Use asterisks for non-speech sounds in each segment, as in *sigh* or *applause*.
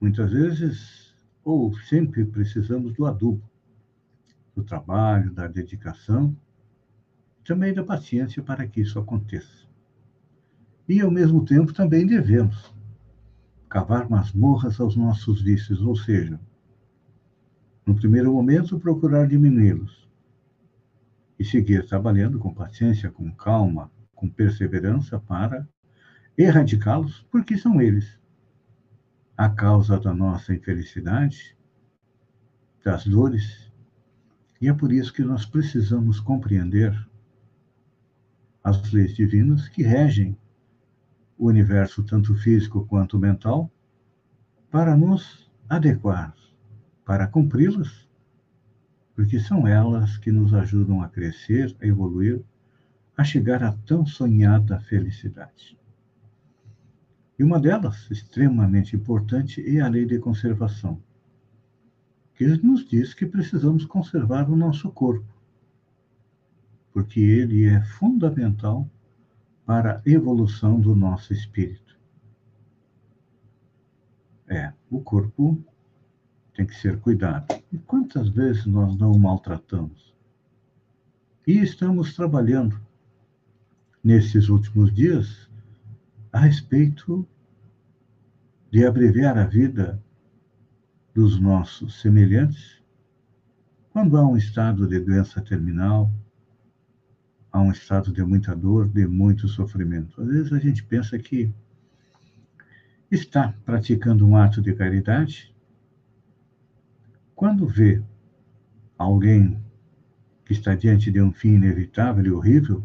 Muitas vezes, ou sempre, precisamos do adubo, do trabalho, da dedicação, também da paciência para que isso aconteça. E, ao mesmo tempo, também devemos cavar masmorras aos nossos vícios, ou seja, no primeiro momento, procurar diminuí-los e seguir trabalhando com paciência, com calma, com perseverança para erradicá-los, porque são eles a causa da nossa infelicidade, das dores, e é por isso que nós precisamos compreender as leis divinas que regem o universo, tanto físico quanto mental, para nos adequar, para cumpri-las, porque são elas que nos ajudam a crescer, a evoluir, a chegar à tão sonhada felicidade. E uma delas, extremamente importante, é a lei de conservação, que nos diz que precisamos conservar o nosso corpo, porque ele é fundamental para a evolução do nosso espírito. É, o corpo tem que ser cuidado. E quantas vezes nós não o maltratamos? E estamos trabalhando nesses últimos dias a respeito de abreviar a vida dos nossos semelhantes quando há um estado de doença terminal, há um estado de muita dor, de muito sofrimento. Às vezes a gente pensa que está praticando um ato de caridade quando vê alguém que está diante de um fim inevitável e horrível,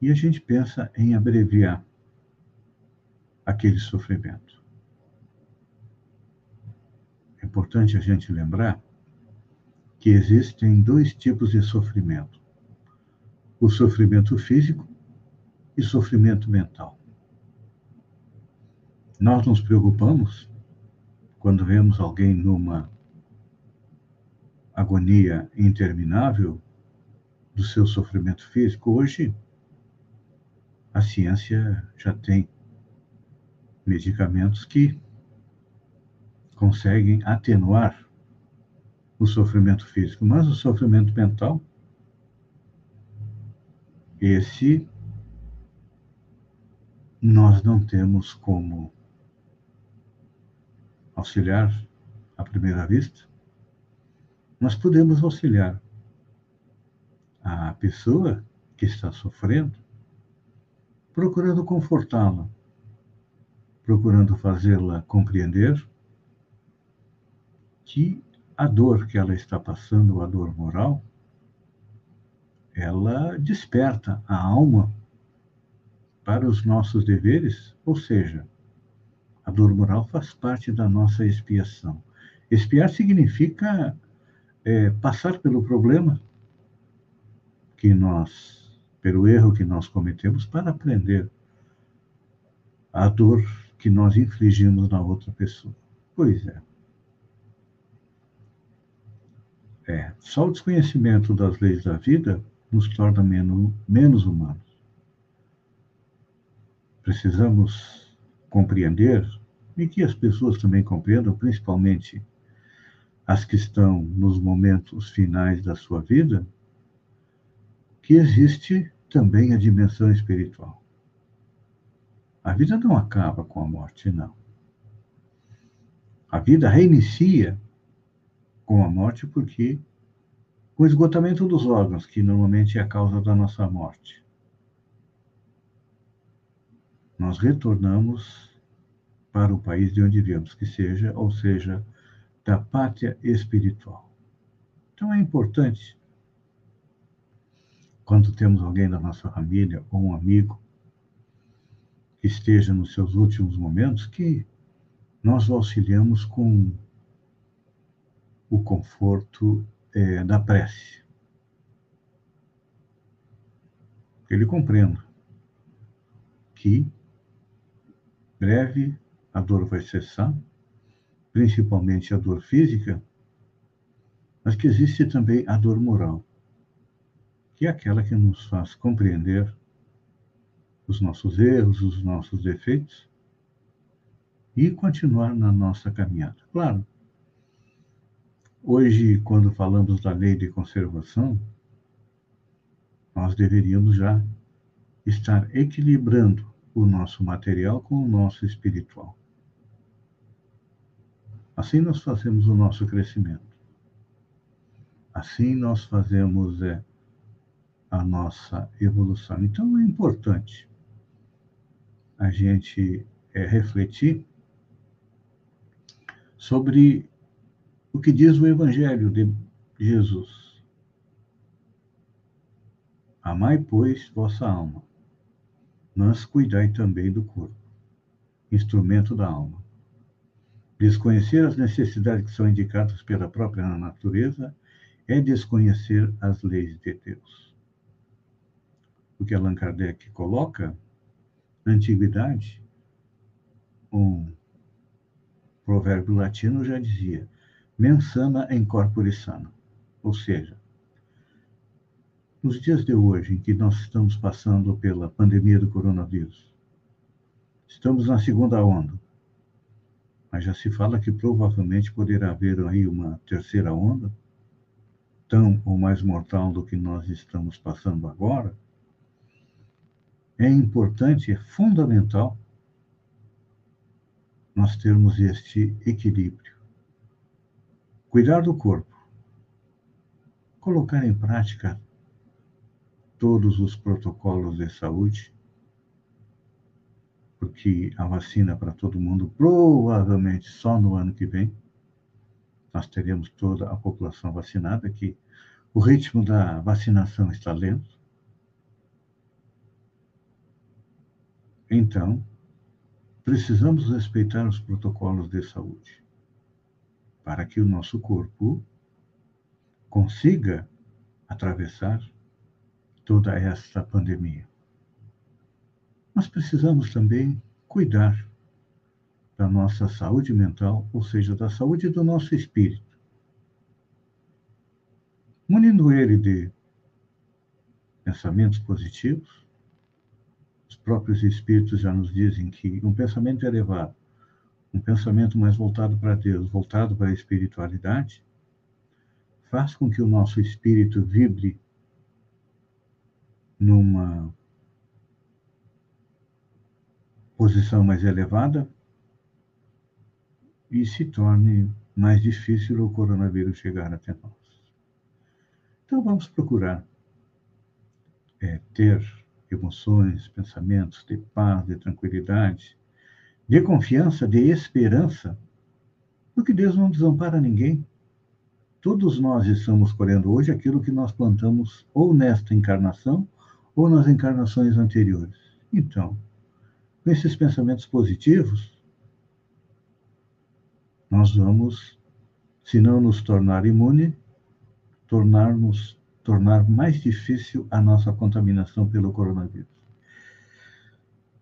e a gente pensa em abreviar aquele sofrimento. É importante a gente lembrar que existem dois tipos de sofrimento: o sofrimento físico e sofrimento mental. Nós nos preocupamos quando vemos alguém numa agonia interminável do seu sofrimento físico. Hoje, a ciência já tem medicamentos que conseguem atenuar o sofrimento físico, mas o sofrimento mental, esse nós não temos como auxiliar à primeira vista, nós podemos auxiliar a pessoa que está sofrendo procurando confortá-la, procurando fazê-la compreender que a dor que ela está passando, a dor moral, ela desperta a alma para os nossos deveres, ou seja, a dor moral faz parte da nossa expiação. Expiar significa é, passar pelo problema que nós pelo erro que nós cometemos para aprender a dor que nós infligimos na outra pessoa. Pois é. É, só o desconhecimento das leis da vida nos torna menos, menos humanos. Precisamos compreender, e que as pessoas também compreendam, principalmente as que estão nos momentos finais da sua vida, que existe também a dimensão espiritual. A vida não acaba com a morte, não. A vida reinicia com a morte porque o esgotamento dos órgãos, que normalmente é a causa da nossa morte. Nós retornamos para o país de onde viemos, que seja, ou seja, da pátria espiritual. Então é importante quando temos alguém da nossa família ou um amigo que esteja nos seus últimos momentos, que nós o auxiliamos com o conforto é, da prece. Ele compreenda que breve a dor vai cessar, principalmente a dor física, mas que existe também a dor moral, que é aquela que nos faz compreender os nossos erros, os nossos defeitos e continuar na nossa caminhada. Claro, hoje, quando falamos da lei de conservação, nós deveríamos já estar equilibrando o nosso material com o nosso espiritual. Assim nós fazemos o nosso crescimento. Assim nós fazemos é, a nossa evolução. Então é importante a gente é, refletir sobre o que diz o Evangelho de Jesus. Amai, pois, vossa alma, mas cuidai também do corpo, instrumento da alma. Desconhecer as necessidades que são indicadas pela própria natureza é desconhecer as leis de Deus. O que Allan Kardec coloca, na antiguidade, um provérbio latino já dizia: mensana em corpore sano. Ou seja, nos dias de hoje, em que nós estamos passando pela pandemia do coronavírus, estamos na segunda onda, mas já se fala que provavelmente poderá haver aí uma terceira onda, tão ou mais mortal do que nós estamos passando agora. É importante, é fundamental nós termos este equilíbrio. Cuidar do corpo, colocar em prática todos os protocolos de saúde, porque a vacina para todo mundo, provavelmente só no ano que vem, nós teremos toda a população vacinada, que o ritmo da vacinação está lento. Então, precisamos respeitar os protocolos de saúde para que o nosso corpo consiga atravessar toda esta pandemia. Nós precisamos também cuidar da nossa saúde mental, ou seja, da saúde do nosso espírito. Munindo ele de pensamentos positivos, os próprios espíritos já nos dizem que um pensamento elevado, um pensamento mais voltado para Deus, voltado para a espiritualidade, faz com que o nosso espírito vibre numa posição mais elevada e se torne mais difícil o coronavírus chegar até nós. Então vamos procurar é, ter emoções, pensamentos de paz, de tranquilidade, de confiança, de esperança, porque Deus não desampara ninguém. Todos nós estamos colhendo hoje aquilo que nós plantamos ou nesta encarnação ou nas encarnações anteriores. Então, com esses pensamentos positivos, nós vamos, se não nos tornar imune, tornar-nos tornar mais difícil a nossa contaminação pelo coronavírus.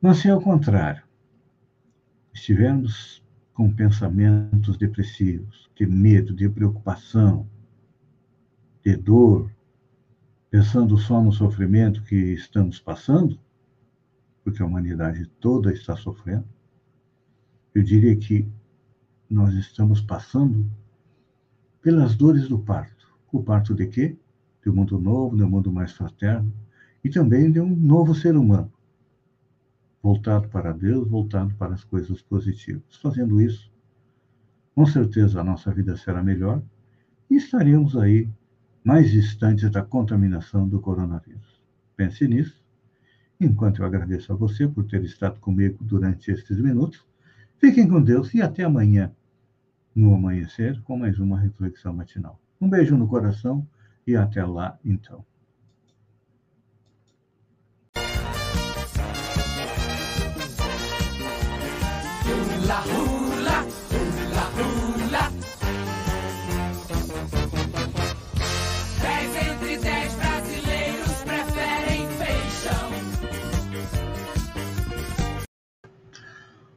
Mas se ao contrário, estivermos com pensamentos depressivos, de medo, de preocupação, de dor, pensando só no sofrimento que estamos passando, porque a humanidade toda está sofrendo, eu diria que nós estamos passando pelas dores do parto. O parto de quê? De um mundo novo, de um mundo mais fraterno e também de um novo ser humano, voltado para Deus, voltado para as coisas positivas. Fazendo isso, com certeza a nossa vida será melhor e estaremos aí mais distantes da contaminação do coronavírus. Pense nisso. Enquanto eu agradeço a você por ter estado comigo durante estes minutos, fiquem com Deus e até amanhã, no amanhecer, com mais uma reflexão matinal. Um beijo no coração e até lá, então. Hula. Dez entre dez brasileiros preferem.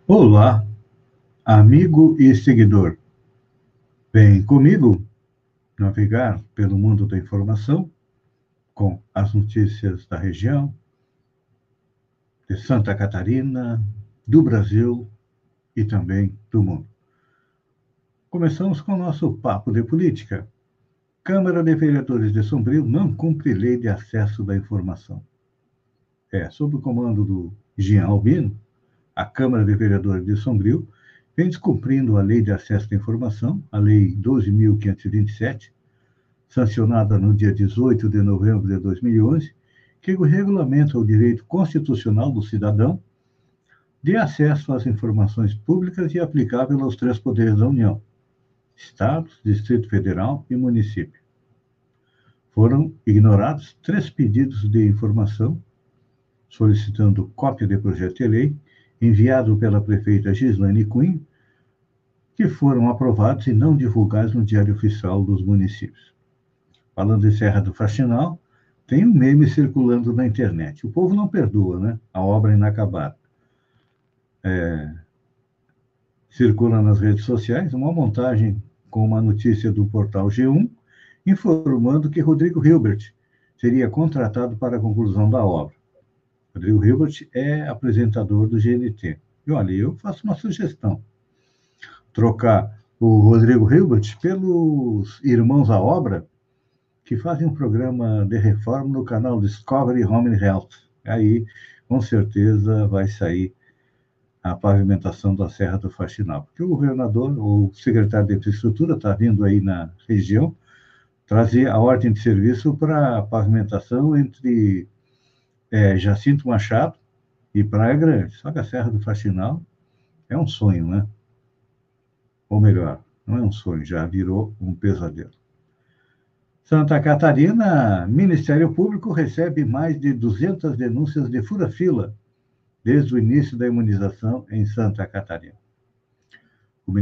Olá, amigo e seguidor. Vem comigo navegar pelo mundo da informação com as notícias da região, de Santa Catarina, do Brasil e também do mundo. Começamos com o nosso papo de política. Câmara de Vereadores de Sombrio não cumpre lei de acesso da informação. É, sob o comando do Jean Albino, a Câmara de Vereadores de Sombrio vem descumprindo a Lei de Acesso à Informação, a Lei 12.527, sancionada no dia 18 de novembro de 2011, que regulamenta o direito constitucional do cidadão de acesso às informações públicas e aplicável aos três poderes da União: Estados, Distrito Federal e município. Foram ignorados três pedidos de informação solicitando cópia de projeto de lei enviado pela prefeita Gislaine Cunha, que foram aprovados e não divulgados no Diário Oficial dos Municípios. Falando em Serra do Faxinal, tem um meme circulando na internet. O povo não perdoa, né? A obra inacabada. É, circula nas redes sociais uma montagem com uma notícia do portal G1 informando que Rodrigo Hilbert seria contratado para a conclusão da obra. Rodrigo Hilbert é apresentador do GNT. E olha, eu faço uma sugestão: trocar o Rodrigo Hilbert pelos Irmãos à Obra, que fazem um programa de reforma no canal Discovery Home Health. Aí, com certeza, vai sair a pavimentação da Serra do Faxinal, porque o governador, o secretário de Infraestrutura, está vindo aí na região trazer a ordem de serviço para pavimentação entre é, Jacinto Machado e Praia Grande. Só que a Serra do Faxinal é um sonho, né? Ou melhor, não é um sonho, já virou um pesadelo. Santa Catarina, Ministério Público recebe mais de 200 denúncias de fura-fila desde o início da imunização em Santa Catarina. O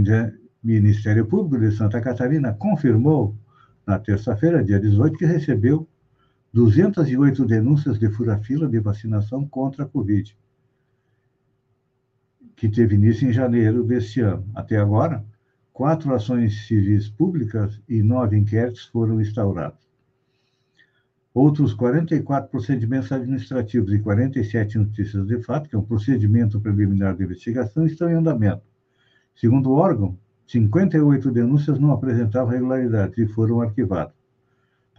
Ministério Público de Santa Catarina confirmou na terça-feira, dia 18, que recebeu 208 denúncias de fura-fila de vacinação contra a Covid, que teve início em janeiro deste ano. Até agora, quatro ações civis públicas e nove inquéritos foram instaurados. Outros 44 procedimentos administrativos e 47 notícias de fato, que é um procedimento preliminar de investigação, estão em andamento. Segundo o órgão, 58 denúncias não apresentavam regularidades e foram arquivadas.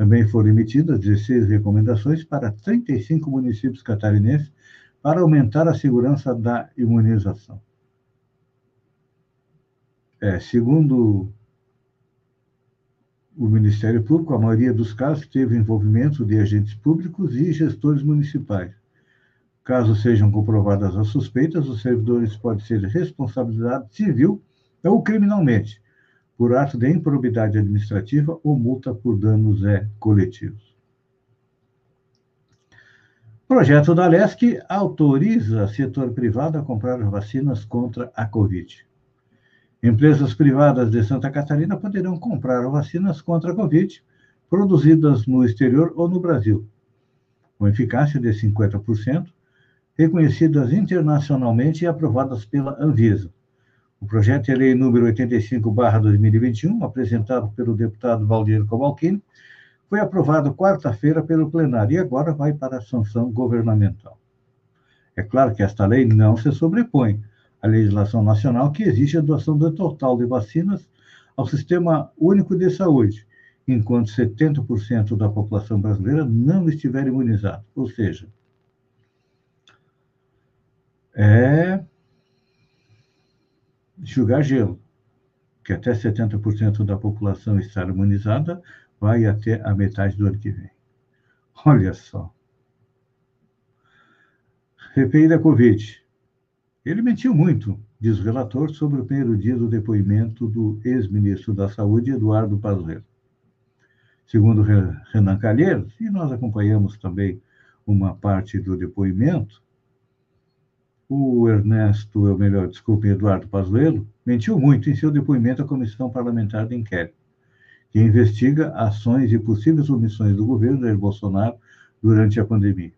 Também foram emitidas 16 recomendações para 35 municípios catarinenses para aumentar a segurança da imunização. É, segundo o Ministério Público, a maioria dos casos teve envolvimento de agentes públicos e gestores municipais. Caso sejam comprovadas as suspeitas, os servidores podem ser responsabilizados civil ou criminalmente, por ato de improbidade administrativa ou multa por danos é, coletivos. Projeto da LESC autoriza setor privado a comprar vacinas contra a Covid. Empresas privadas de Santa Catarina poderão comprar vacinas contra a Covid produzidas no exterior ou no Brasil, com eficácia de 50%, reconhecidas internacionalmente e aprovadas pela Anvisa o projeto de lei número 85/2021, apresentado pelo deputado Valdir Cobalcini, foi aprovado quarta-feira pelo plenário e agora vai para a sanção governamental. É claro que esta lei não se sobrepõe à legislação nacional que exige a doação do total de vacinas ao Sistema Único de Saúde, enquanto 70% da população brasileira não estiver imunizada. Ou seja, é enxugar gelo, que até 70% da população estar imunizada, vai até a metade do ano que vem. Olha só. CPI da Covid. Ele mentiu muito, diz o relator, sobre o primeiro dia do depoimento do ex-ministro da Saúde, Eduardo Pazuello. Segundo Renan Calheiros, e nós acompanhamos também uma parte do depoimento, o Ernesto, ou melhor, desculpe, Eduardo Pazuello, mentiu muito em seu depoimento à Comissão Parlamentar de Inquérito, que investiga ações e possíveis omissões do governo Jair Bolsonaro durante a pandemia.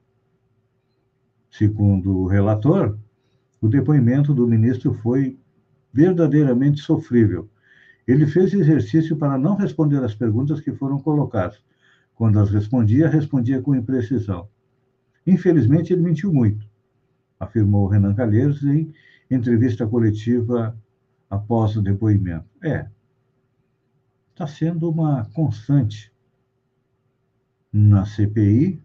Segundo o relator, o depoimento do ministro foi verdadeiramente sofrível. Ele fez exercício para não responder às perguntas que foram colocadas. Quando as respondia, respondia com imprecisão. Infelizmente, ele mentiu muito, afirmou Renan Calheiros em entrevista coletiva após o depoimento. É, está sendo uma constante na CPI.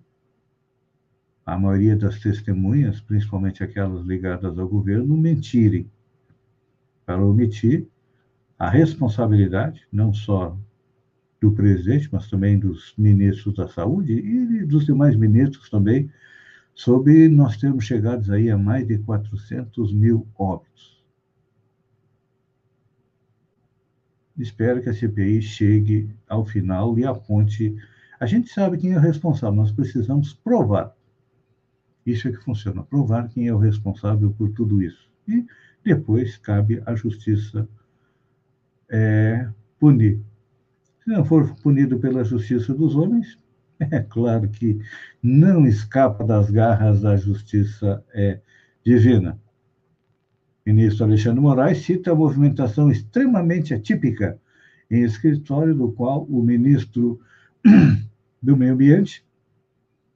A maioria das testemunhas, principalmente aquelas ligadas ao governo, mentirem para omitir a responsabilidade, não só do presidente, mas também dos ministros da saúde e dos demais ministros também, sobre nós termos chegado aí a mais de 400 mil óbitos. Espero que a CPI chegue ao final e aponte. A gente sabe quem é o responsável, nós precisamos provar. Isso é que funciona, provar quem é o responsável por tudo isso. E depois cabe à justiça é, punir. Se não for punido pela justiça dos homens, é claro que não escapa das garras da justiça é, divina. O ministro Alexandre Moraes cita a movimentação extremamente atípica em escritório do qual o ministro *clears throat* do Meio Ambiente,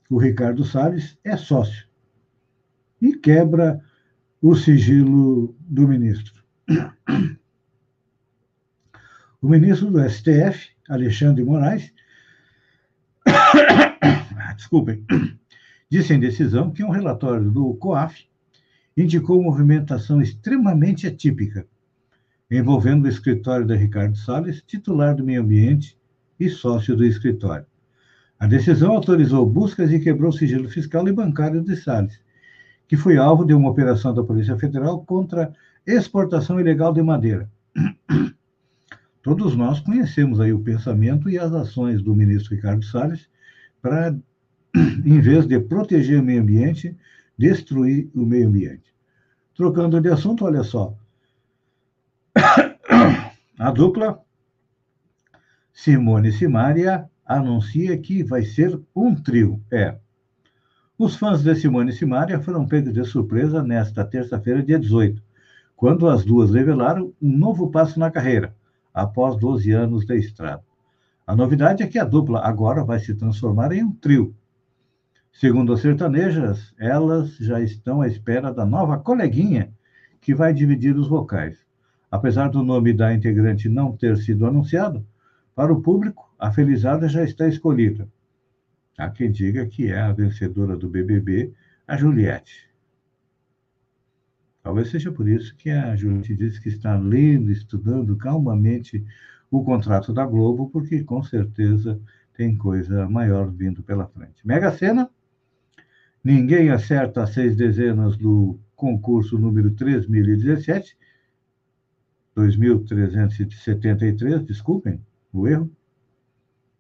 o Ricardo Salles, é sócio e quebra o sigilo do ministro. *clears throat* O ministro do STF, Alexandre Moraes, desculpem, *clears throat* disse em decisão que um relatório do COAF indicou movimentação extremamente atípica envolvendo o escritório da Ricardo Salles, titular do meio ambiente e sócio do escritório. A decisão autorizou buscas e quebrou o sigilo fiscal e bancário de Salles, que foi alvo de uma operação da Polícia Federal contra exportação ilegal de madeira. *clears throat* Todos nós conhecemos aí o pensamento e as ações do ministro Ricardo Salles para, em vez de proteger o meio ambiente, destruir o meio ambiente. Trocando de assunto, olha só. A dupla Simone Simaria anuncia que vai ser um trio. É. Os fãs de Simone Simaria foram pegos de surpresa nesta terça-feira, dia 18, quando as duas revelaram um novo passo na carreira após 12 anos de estrada. A novidade é que a dupla agora vai se transformar em um trio. Segundo as sertanejas, elas já estão à espera da nova coleguinha que vai dividir os vocais. Apesar do nome da integrante não ter sido anunciado, para o público, a Felizada já está escolhida. Há quem diga que é a vencedora do BBB, a Juliette. Talvez seja por isso que a Juliette disse que está lendo, estudando calmamente o contrato da Globo, porque com certeza tem coisa maior vindo pela frente. Mega Sena, ninguém acerta as seis dezenas do concurso número 3017, 2.373, desculpem o erro,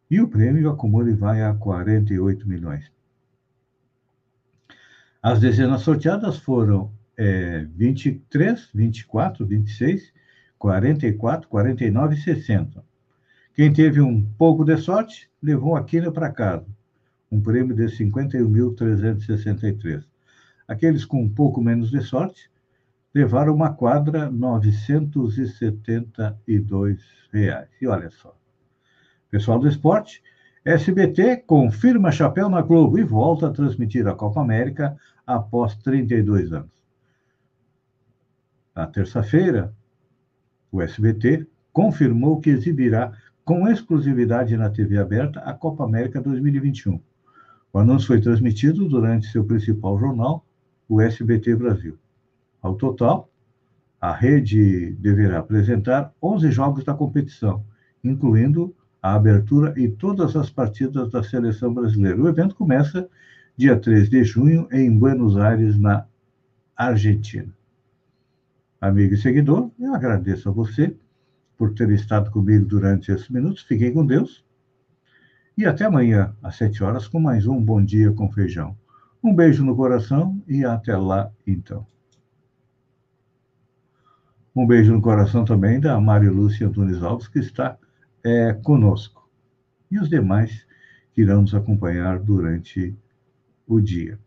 e o prêmio acumula e vai a 48 milhões. As dezenas sorteadas foram é, 23, 24, 26, 44, 49 e 60. Quem teve um pouco de sorte, levou a quina para casa, um prêmio de 51.363. Aqueles com um pouco menos de sorte, levaram uma quadra 972 reais. E olha só. Pessoal do esporte, SBT confirma chapéu na Globo e volta a transmitir a Copa América após 32 anos. Na terça-feira, o SBT confirmou que exibirá com exclusividade na TV aberta a Copa América 2021. O anúncio foi transmitido durante seu principal jornal, o SBT Brasil. Ao total, a rede deverá apresentar 11 jogos da competição, incluindo a abertura e todas as partidas da seleção brasileira. O evento começa dia 3 de junho em Buenos Aires, na Argentina amigo e seguidor, eu agradeço a você por ter estado comigo durante esses minutos. Fiquem com Deus. E até amanhã, às sete horas, com mais um Bom Dia com Feijão. Um beijo no coração e até lá, então. Um beijo no coração também da Mário Lúcia Antunes Alves, que está é, conosco. E os demais que irão nos acompanhar durante o dia.